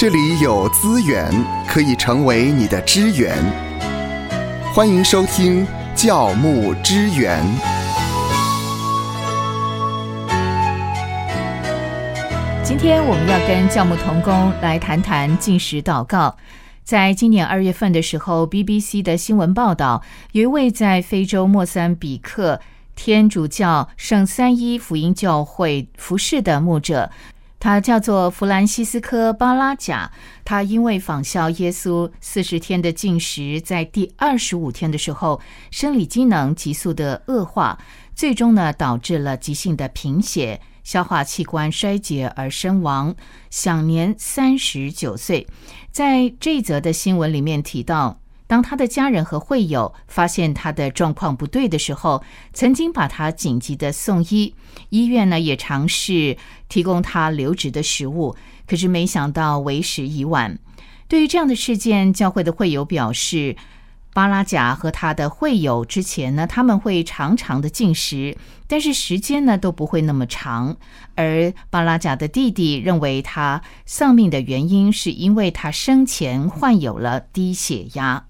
这里有资源可以成为你的支援。欢迎收听教牧支援。今天我们要跟教牧同工来谈谈进食祷告。在今年二月份的时候，BBC 的新闻报道，有一位在非洲莫桑比克天主教圣三一福音教会服侍的牧者。他叫做弗兰西斯科·巴拉贾，他因为仿效耶稣四十天的进食，在第二十五天的时候，生理机能急速的恶化，最终呢导致了急性的贫血、消化器官衰竭而身亡，享年三十九岁。在这则的新闻里面提到。当他的家人和会友发现他的状况不对的时候，曾经把他紧急的送医。医院呢也尝试提供他留职的食物，可是没想到为时已晚。对于这样的事件，教会的会友表示，巴拉贾和他的会友之前呢，他们会常常的进食，但是时间呢都不会那么长。而巴拉贾的弟弟认为他丧命的原因是因为他生前患有了低血压。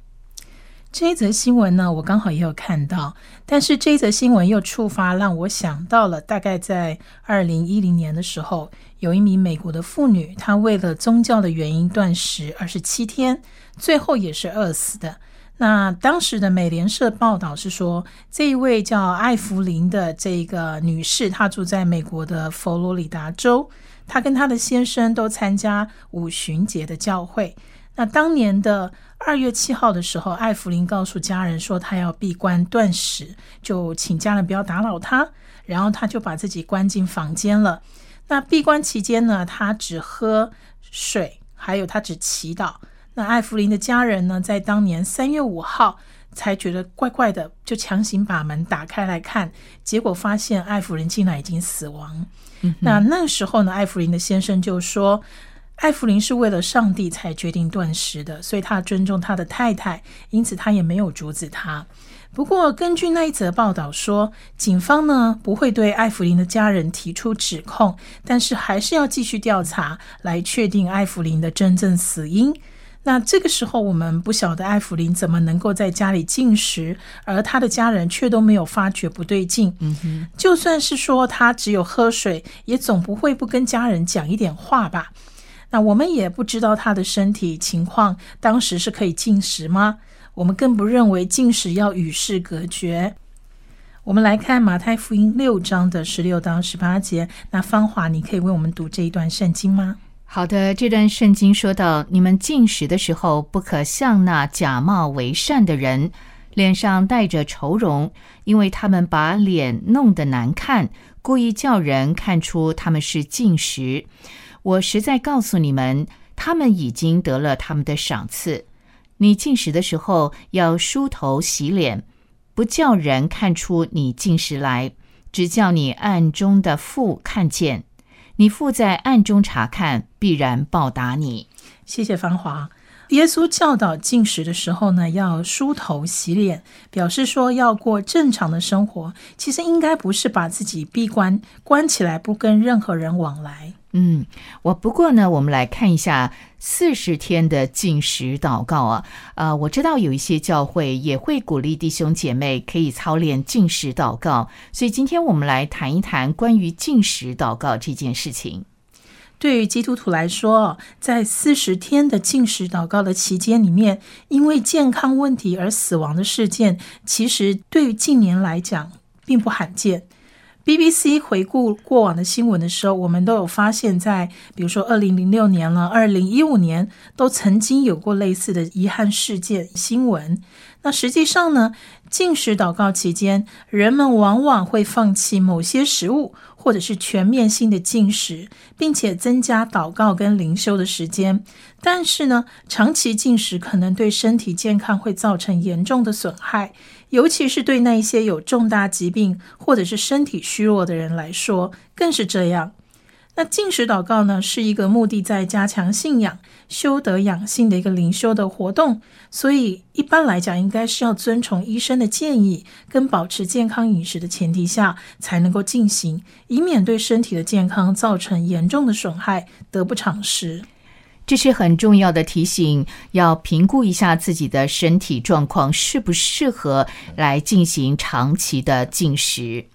这一则新闻呢，我刚好也有看到，但是这一则新闻又触发让我想到了，大概在二零一零年的时候，有一名美国的妇女，她为了宗教的原因断食二十七天，最后也是饿死的。那当时的美联社报道是说，这一位叫艾弗琳的这个女士，她住在美国的佛罗里达州，她跟她的先生都参加五旬节的教会。那当年的二月七号的时候，艾弗林告诉家人说，他要闭关断食，就请家人不要打扰他。然后他就把自己关进房间了。那闭关期间呢，他只喝水，还有他只祈祷。那艾弗林的家人呢，在当年三月五号才觉得怪怪的，就强行把门打开来看，结果发现艾弗林竟然已经死亡。那那个时候呢，艾弗林的先生就说。艾弗琳是为了上帝才决定断食的，所以他尊重他的太太，因此他也没有阻止他。不过，根据那一则报道说，警方呢不会对艾弗琳的家人提出指控，但是还是要继续调查，来确定艾弗琳的真正死因。那这个时候，我们不晓得艾弗琳怎么能够在家里进食，而他的家人却都没有发觉不对劲。嗯哼，就算是说他只有喝水，也总不会不跟家人讲一点话吧。那我们也不知道他的身体情况，当时是可以进食吗？我们更不认为进食要与世隔绝。我们来看马太福音六章的十六到十八节。那芳华，你可以为我们读这一段圣经吗？好的，这段圣经说到：你们进食的时候，不可像那假冒为善的人，脸上带着愁容，因为他们把脸弄得难看，故意叫人看出他们是进食。我实在告诉你们，他们已经得了他们的赏赐。你进食的时候要梳头洗脸，不叫人看出你进食来，只叫你暗中的父看见。你父在暗中查看，必然报答你。谢谢芳华。耶稣教导进食的时候呢，要梳头洗脸，表示说要过正常的生活。其实应该不是把自己闭关关起来，不跟任何人往来。嗯，我不过呢，我们来看一下四十天的进食祷告啊。呃，我知道有一些教会也会鼓励弟兄姐妹可以操练进食祷告，所以今天我们来谈一谈关于进食祷告这件事情。对于基督徒来说，在四十天的进食祷告的期间里面，因为健康问题而死亡的事件，其实对于近年来讲并不罕见。BBC 回顾过往的新闻的时候，我们都有发现，在比如说二零零六年了，二零一五年都曾经有过类似的遗憾事件新闻。那实际上呢，禁食祷告期间，人们往往会放弃某些食物，或者是全面性的禁食，并且增加祷告跟灵修的时间。但是呢，长期禁食可能对身体健康会造成严重的损害。尤其是对那些有重大疾病或者是身体虚弱的人来说，更是这样。那进食祷告呢，是一个目的在加强信仰、修德养性的一个灵修的活动，所以一般来讲，应该是要遵从医生的建议，跟保持健康饮食的前提下才能够进行，以免对身体的健康造成严重的损害，得不偿失。这是很重要的提醒，要评估一下自己的身体状况，适不适合来进行长期的进食。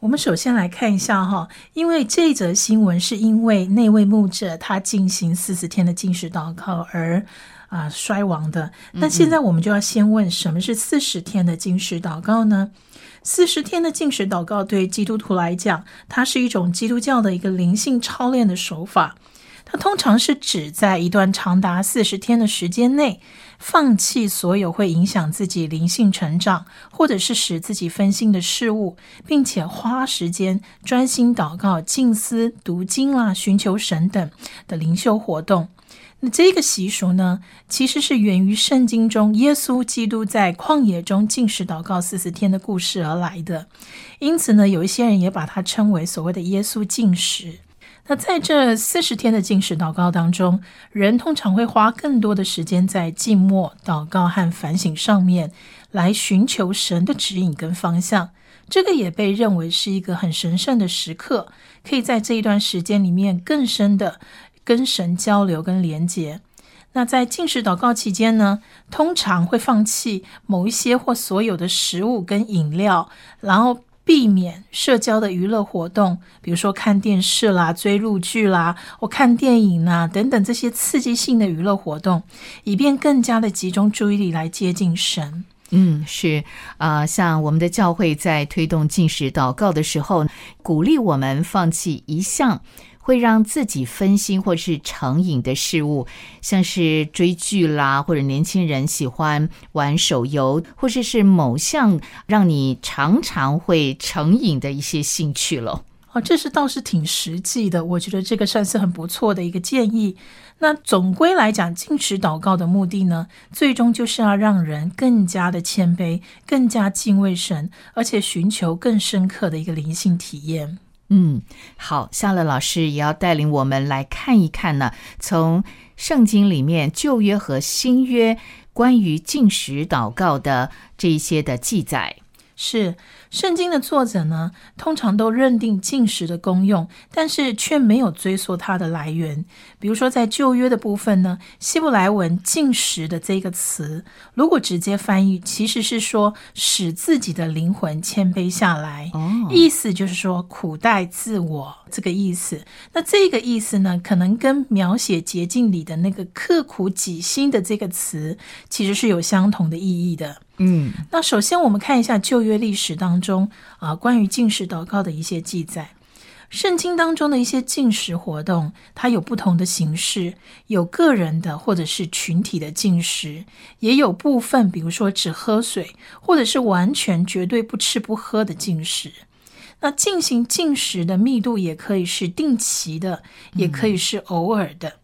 我们首先来看一下哈，因为这则新闻是因为那位牧者他进行四十天的进食祷告而啊衰亡的。那现在我们就要先问，什么是四十天的进食祷告呢？四十天的进食祷告对基督徒来讲，它是一种基督教的一个灵性操练的手法。它通常是指在一段长达四十天的时间内。放弃所有会影响自己灵性成长，或者是使自己分心的事物，并且花时间专心祷告、静思、读经啦、寻求神等的灵修活动。那这个习俗呢，其实是源于圣经中耶稣基督在旷野中进食祷告四十天的故事而来的。因此呢，有一些人也把它称为所谓的耶稣进食。那在这四十天的禁食祷告当中，人通常会花更多的时间在静默、祷告和反省上面，来寻求神的指引跟方向。这个也被认为是一个很神圣的时刻，可以在这一段时间里面更深的跟神交流跟连接。那在禁食祷告期间呢，通常会放弃某一些或所有的食物跟饮料，然后。避免社交的娱乐活动，比如说看电视啦、追录剧啦、或看电影啦等等这些刺激性的娱乐活动，以便更加的集中注意力来接近神。嗯，是啊，像我们的教会在推动进食祷告的时候，鼓励我们放弃一项。会让自己分心或是成瘾的事物，像是追剧啦，或者年轻人喜欢玩手游，或者是某项让你常常会成瘾的一些兴趣了。哦，这是倒是挺实际的，我觉得这个算是很不错的一个建议。那总归来讲，进食祷告的目的呢，最终就是要让人更加的谦卑，更加敬畏神，而且寻求更深刻的一个灵性体验。嗯，好，夏乐老师也要带领我们来看一看呢，从圣经里面旧约和新约关于进食祷告的这一些的记载是。圣经的作者呢，通常都认定进食的功用，但是却没有追溯它的来源。比如说，在旧约的部分呢，希伯来文“进食”的这个词，如果直接翻译，其实是说使自己的灵魂谦卑下来，意思就是说苦待自我这个意思。那这个意思呢，可能跟描写捷径里的那个刻苦己心的这个词，其实是有相同的意义的。嗯，那首先我们看一下旧约历史当中啊，关于进食祷告的一些记载。圣经当中的一些进食活动，它有不同的形式，有个人的或者是群体的进食，也有部分，比如说只喝水，或者是完全绝对不吃不喝的进食。那进行进食的密度也可以是定期的，也可以是偶尔的。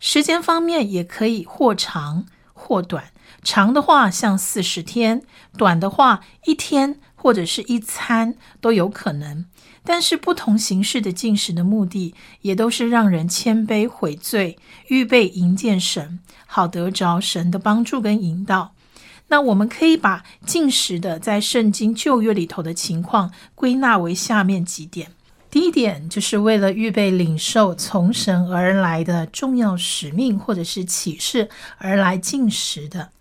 时间方面也可以或长或短。长的话像四十天，短的话一天或者是一餐都有可能。但是不同形式的进食的目的，也都是让人谦卑悔罪，预备迎见神，好得着神的帮助跟引导。那我们可以把进食的在圣经旧约里头的情况归纳为下面几点：第一点，就是为了预备领受从神而来的重要使命或者是启示而来进食的。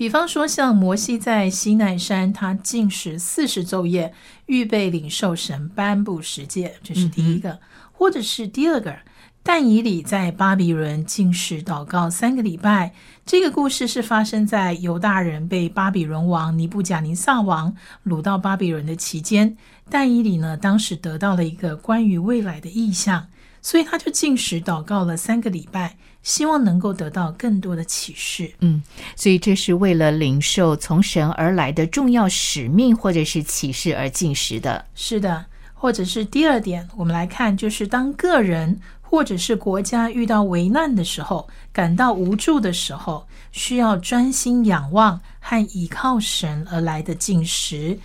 比方说，像摩西在西奈山，他禁食四十昼夜，预备领受神颁布十诫，这是第一个；或者是第二个，但以理在巴比伦禁食祷告三个礼拜。这个故事是发生在犹大人被巴比伦王尼布甲尼撒王掳到巴比伦的期间。但以理呢，当时得到了一个关于未来的意象，所以他就禁食祷告了三个礼拜。希望能够得到更多的启示，嗯，所以这是为了领受从神而来的重要使命或者是启示而进食的。是的，或者是第二点，我们来看，就是当个人或者是国家遇到危难的时候，感到无助的时候，需要专心仰望和依靠神而来的进食。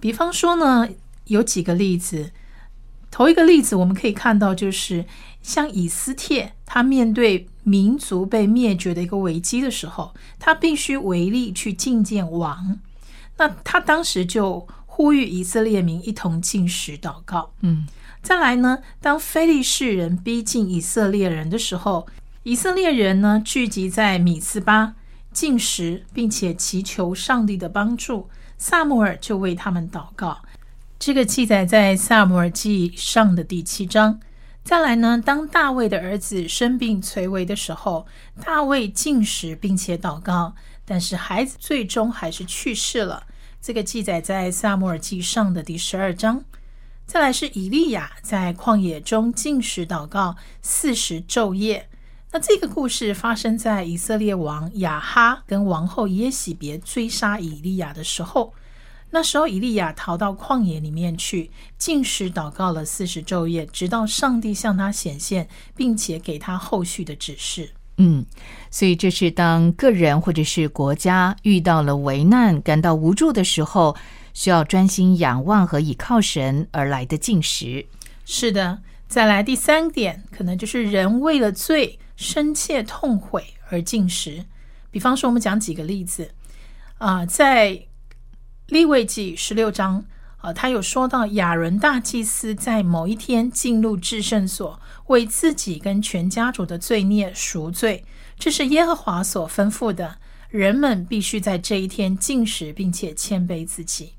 比方说呢，有几个例子。头一个例子，我们可以看到，就是像以斯帖，他面对民族被灭绝的一个危机的时候，他必须唯力去觐见王。那他当时就呼吁以色列民一同进食祷告。嗯，再来呢，当非利士人逼近以色列人的时候，以色列人呢聚集在米斯巴进食，并且祈求上帝的帮助。萨姆尔就为他们祷告。这个记载在萨姆尔记上的第七章。再来呢，当大卫的儿子生病垂危的时候，大卫进食并且祷告，但是孩子最终还是去世了。这个记载在萨姆尔记上的第十二章。再来是以利亚在旷野中进食祷告四十昼夜。那这个故事发生在以色列王亚哈跟王后耶喜别追杀以利亚的时候。那时候，以利亚逃到旷野里面去，进食祷告了四十昼夜，直到上帝向他显现，并且给他后续的指示。嗯，所以这是当个人或者是国家遇到了危难、感到无助的时候，需要专心仰望和倚靠神而来的进食。是的，再来第三点，可能就是人为了罪深切痛悔而进食。比方说，我们讲几个例子啊，在。利未记十六章，啊，他有说到亚伦大祭司在某一天进入至圣所，为自己跟全家族的罪孽赎罪，这是耶和华所吩咐的。人们必须在这一天进食，并且谦卑自己。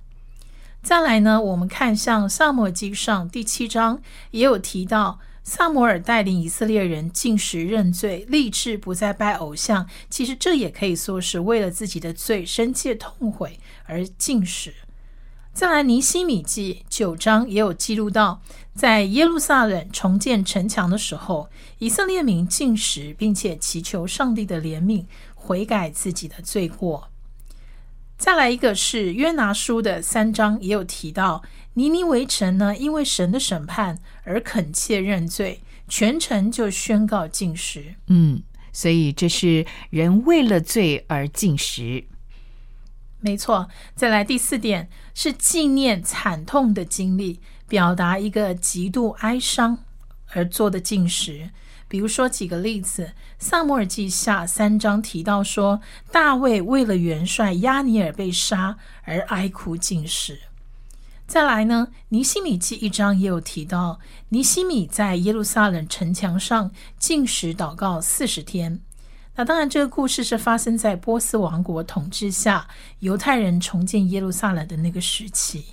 再来呢，我们看像萨摩记上第七章也有提到。萨摩尔带领以色列人进食认罪，立志不再拜偶像。其实这也可以说是为了自己的罪深切痛悔而进食。再来，尼西米记九章也有记录到，在耶路撒冷重建城墙的时候，以色列民进食，并且祈求上帝的怜悯，悔改自己的罪过。再来一个是约拿书的三章也有提到。尼尼围城呢，因为神的审判而恳切认罪，全城就宣告禁食。嗯，所以这是人为了罪而禁食。没错。再来第四点是纪念惨痛的经历，表达一个极度哀伤而做的禁食。比如说几个例子，《萨摩尔记下》三章提到说，大卫为了元帅亚尼尔被杀而哀哭禁食。再来呢，尼西米记一章也有提到，尼西米在耶路撒冷城墙上进食祷告四十天。那当然，这个故事是发生在波斯王国统治下，犹太人重建耶路撒冷的那个时期。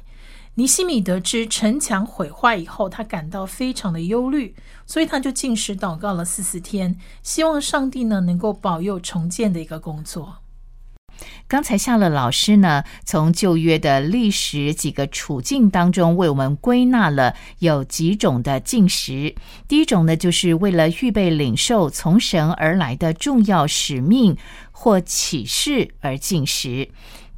尼西米得知城墙毁坏以后，他感到非常的忧虑，所以他就进食祷告了四十天，希望上帝呢能够保佑重建的一个工作。刚才夏乐老师呢，从旧约的历史几个处境当中，为我们归纳了有几种的进食。第一种呢，就是为了预备领受从神而来的重要使命或启示而进食；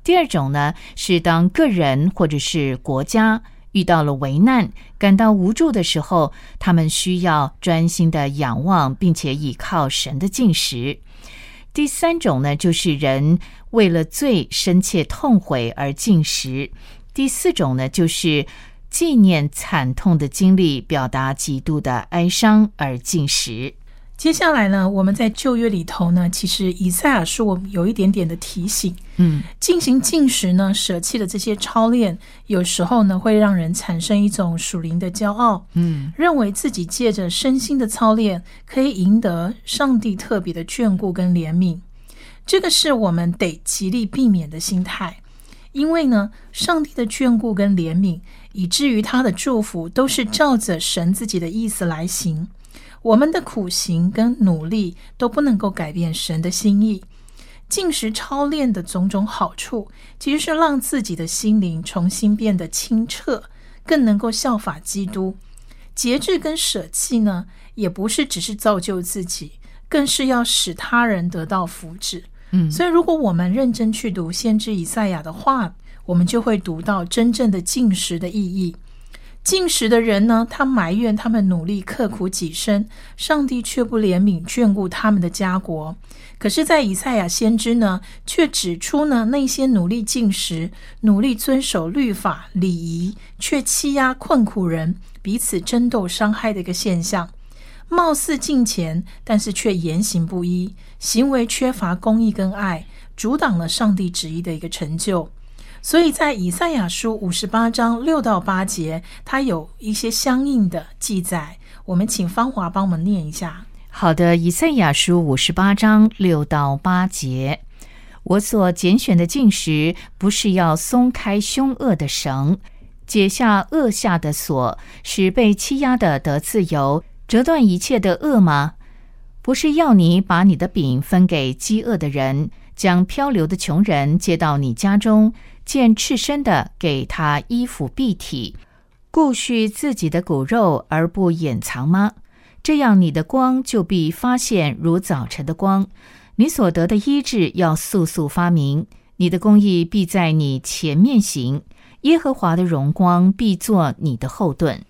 第二种呢，是当个人或者是国家遇到了危难、感到无助的时候，他们需要专心的仰望，并且倚靠神的进食。第三种呢，就是人为了最深切痛悔而进食；第四种呢，就是纪念惨痛的经历，表达极度的哀伤而进食。接下来呢，我们在旧约里头呢，其实以赛亚书我们有一点点的提醒，嗯，进行进食呢，舍弃的这些操练，有时候呢，会让人产生一种属灵的骄傲，嗯，认为自己借着身心的操练，可以赢得上帝特别的眷顾跟怜悯，这个是我们得极力避免的心态，因为呢，上帝的眷顾跟怜悯，以至于他的祝福，都是照着神自己的意思来行。我们的苦行跟努力都不能够改变神的心意。进食操练的种种好处，其实是让自己的心灵重新变得清澈，更能够效法基督。节制跟舍弃呢，也不是只是造就自己，更是要使他人得到福祉。嗯，所以如果我们认真去读先知以赛亚的话，我们就会读到真正的进食的意义。进食的人呢，他埋怨他们努力刻苦己身，上帝却不怜悯眷顾他们的家国。可是，在以赛亚先知呢，却指出呢，那些努力进食、努力遵守律法礼仪，却欺压困苦人、彼此争斗伤害的一个现象。貌似敬虔，但是却言行不一，行为缺乏公义跟爱，阻挡了上帝旨意的一个成就。所以在以赛亚书五十八章六到八节，它有一些相应的记载。我们请芳华帮我们念一下。好的，以赛亚书五十八章六到八节，我所拣选的进食，不是要松开凶恶的绳，解下恶下的锁，使被欺压的得自由，折断一切的恶吗？不是要你把你的饼分给饥饿的人，将漂流的穷人接到你家中，见赤身的给他衣服蔽体，顾恤自己的骨肉而不掩藏吗？这样，你的光就必发现如早晨的光，你所得的医治要速速发明，你的工艺必在你前面行，耶和华的荣光必作你的后盾。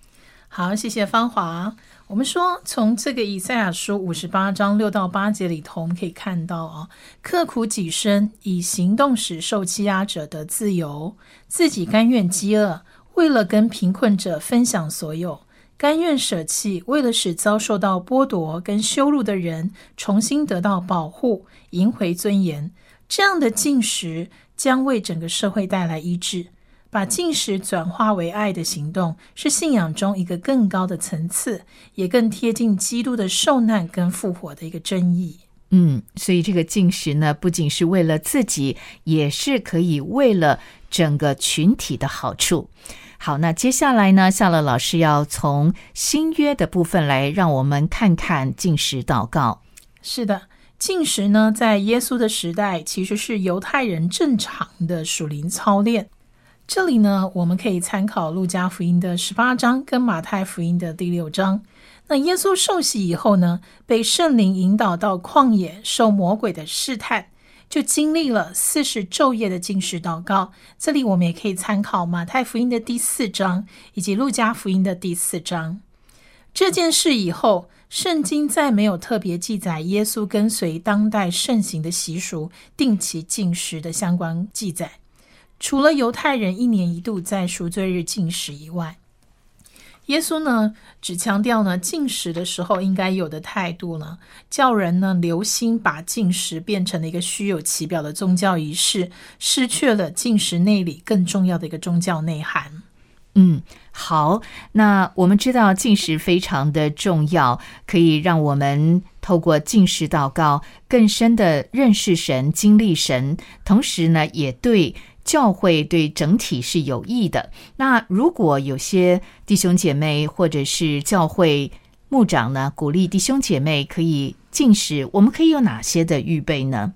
好，谢谢芳华。我们说，从这个以赛亚书五十八章六到八节里头，我们可以看到啊，刻苦己身，以行动使受欺压者的自由，自己甘愿饥饿，为了跟贫困者分享所有。甘愿舍弃，为了使遭受到剥夺跟羞辱的人重新得到保护，赢回尊严，这样的进食将为整个社会带来医治。把进食转化为爱的行动，是信仰中一个更高的层次，也更贴近基督的受难跟复活的一个真意。嗯，所以这个进食呢，不仅是为了自己，也是可以为了整个群体的好处。好，那接下来呢？夏乐老师要从新约的部分来让我们看看进食祷告。是的，进食呢，在耶稣的时代其实是犹太人正常的属灵操练。这里呢，我们可以参考路加福音的十八章跟马太福音的第六章。那耶稣受洗以后呢，被圣灵引导到旷野受魔鬼的试探。就经历了四十昼夜的进食祷告。这里我们也可以参考马太福音的第四章以及路加福音的第四章。这件事以后，圣经再没有特别记载耶稣跟随当代盛行的习俗定期进食的相关记载，除了犹太人一年一度在赎罪日进食以外。耶稣呢，只强调呢进食的时候应该有的态度呢，叫人呢留心把进食变成了一个虚有其表的宗教仪式，失去了进食内里更重要的一个宗教内涵。嗯，好，那我们知道进食非常的重要，可以让我们透过进食祷告，更深的认识神、经历神，同时呢，也对。教会对整体是有益的。那如果有些弟兄姐妹或者是教会牧长呢，鼓励弟兄姐妹可以进食，我们可以有哪些的预备呢？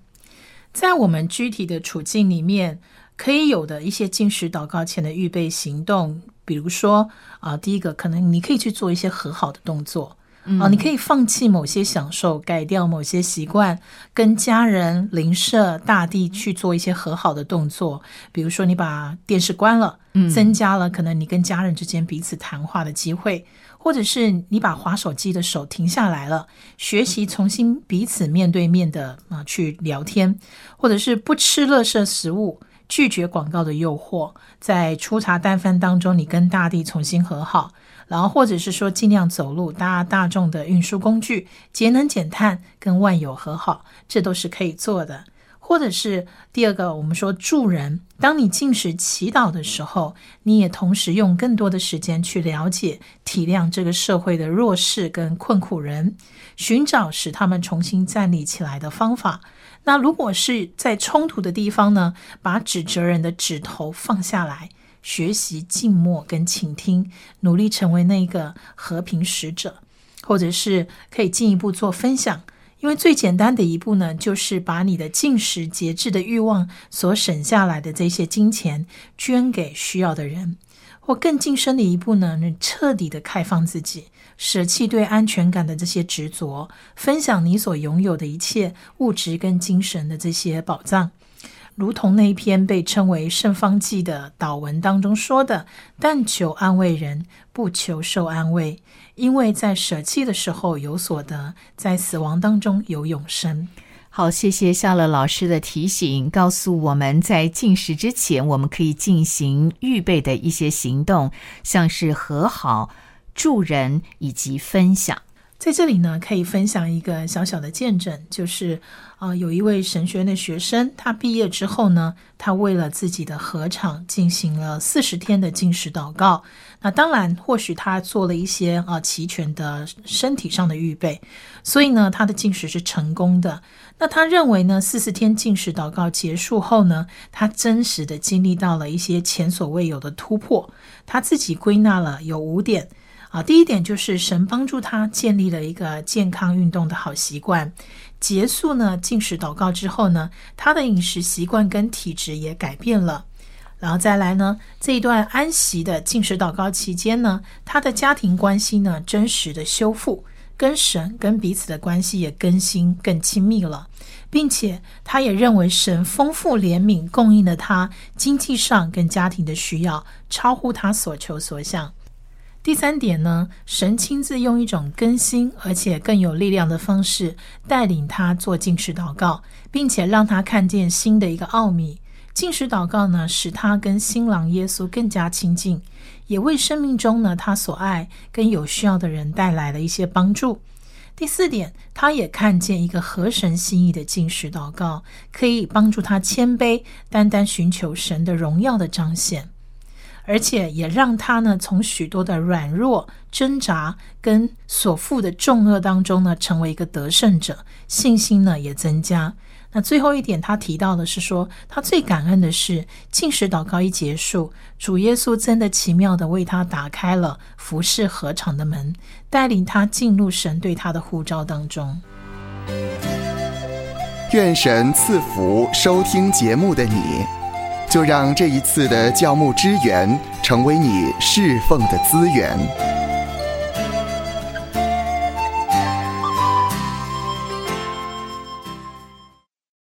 在我们具体的处境里面，可以有的一些进食祷告前的预备行动，比如说啊，第一个可能你可以去做一些和好的动作。啊，你可以放弃某些享受，改掉某些习惯，跟家人、邻舍、大地去做一些和好的动作。比如说，你把电视关了，增加了可能你跟家人之间彼此谈话的机会；或者是你把划手机的手停下来了，学习重新彼此面对面的啊去聊天；或者是不吃垃圾食物，拒绝广告的诱惑，在粗茶淡饭当中，你跟大地重新和好。然后，或者是说尽量走路，搭大众的运输工具，节能减碳，跟万有和好，这都是可以做的。或者是第二个，我们说助人，当你进食祈祷的时候，你也同时用更多的时间去了解、体谅这个社会的弱势跟困苦人，寻找使他们重新站立起来的方法。那如果是在冲突的地方呢，把指责人的指头放下来。学习静默跟倾听，努力成为那个和平使者，或者是可以进一步做分享。因为最简单的一步呢，就是把你的进食节制的欲望所省下来的这些金钱捐给需要的人；或更近身的一步呢，你彻底的开放自己，舍弃对安全感的这些执着，分享你所拥有的一切物质跟精神的这些宝藏。如同那一篇被称为《圣方记》的祷文当中说的：“但求安慰人，不求受安慰，因为在舍弃的时候有所得，在死亡当中有永生。”好，谢谢夏乐老师的提醒，告诉我们在进食之前，我们可以进行预备的一些行动，像是和好、助人以及分享。在这里呢，可以分享一个小小的见证，就是啊，有一位神学院的学生，他毕业之后呢，他为了自己的合场进行了四十天的禁食祷告。那当然，或许他做了一些啊齐全的身体上的预备，所以呢，他的禁食是成功的。那他认为呢，四十天禁食祷告结束后呢，他真实的经历到了一些前所未有的突破。他自己归纳了有五点。啊，第一点就是神帮助他建立了一个健康运动的好习惯。结束呢进食祷告之后呢，他的饮食习惯跟体质也改变了。然后再来呢，这一段安息的进食祷告期间呢，他的家庭关系呢真实的修复，跟神跟彼此的关系也更新更亲密了，并且他也认为神丰富怜悯供应了他经济上跟家庭的需要，超乎他所求所想。第三点呢，神亲自用一种更新而且更有力量的方式带领他做进食祷告，并且让他看见新的一个奥秘。进食祷告呢，使他跟新郎耶稣更加亲近，也为生命中呢他所爱跟有需要的人带来了一些帮助。第四点，他也看见一个合神心意的进食祷告，可以帮助他谦卑，单单寻求神的荣耀的彰显。而且也让他呢，从许多的软弱、挣扎跟所负的重恶当中呢，成为一个得胜者，信心呢也增加。那最后一点，他提到的是说，他最感恩的是，进食祷告一结束，主耶稣真的奇妙的为他打开了服饰合场的门，带领他进入神对他的呼召当中。愿神赐福收听节目的你。就让这一次的教牧支援成为你侍奉的资源。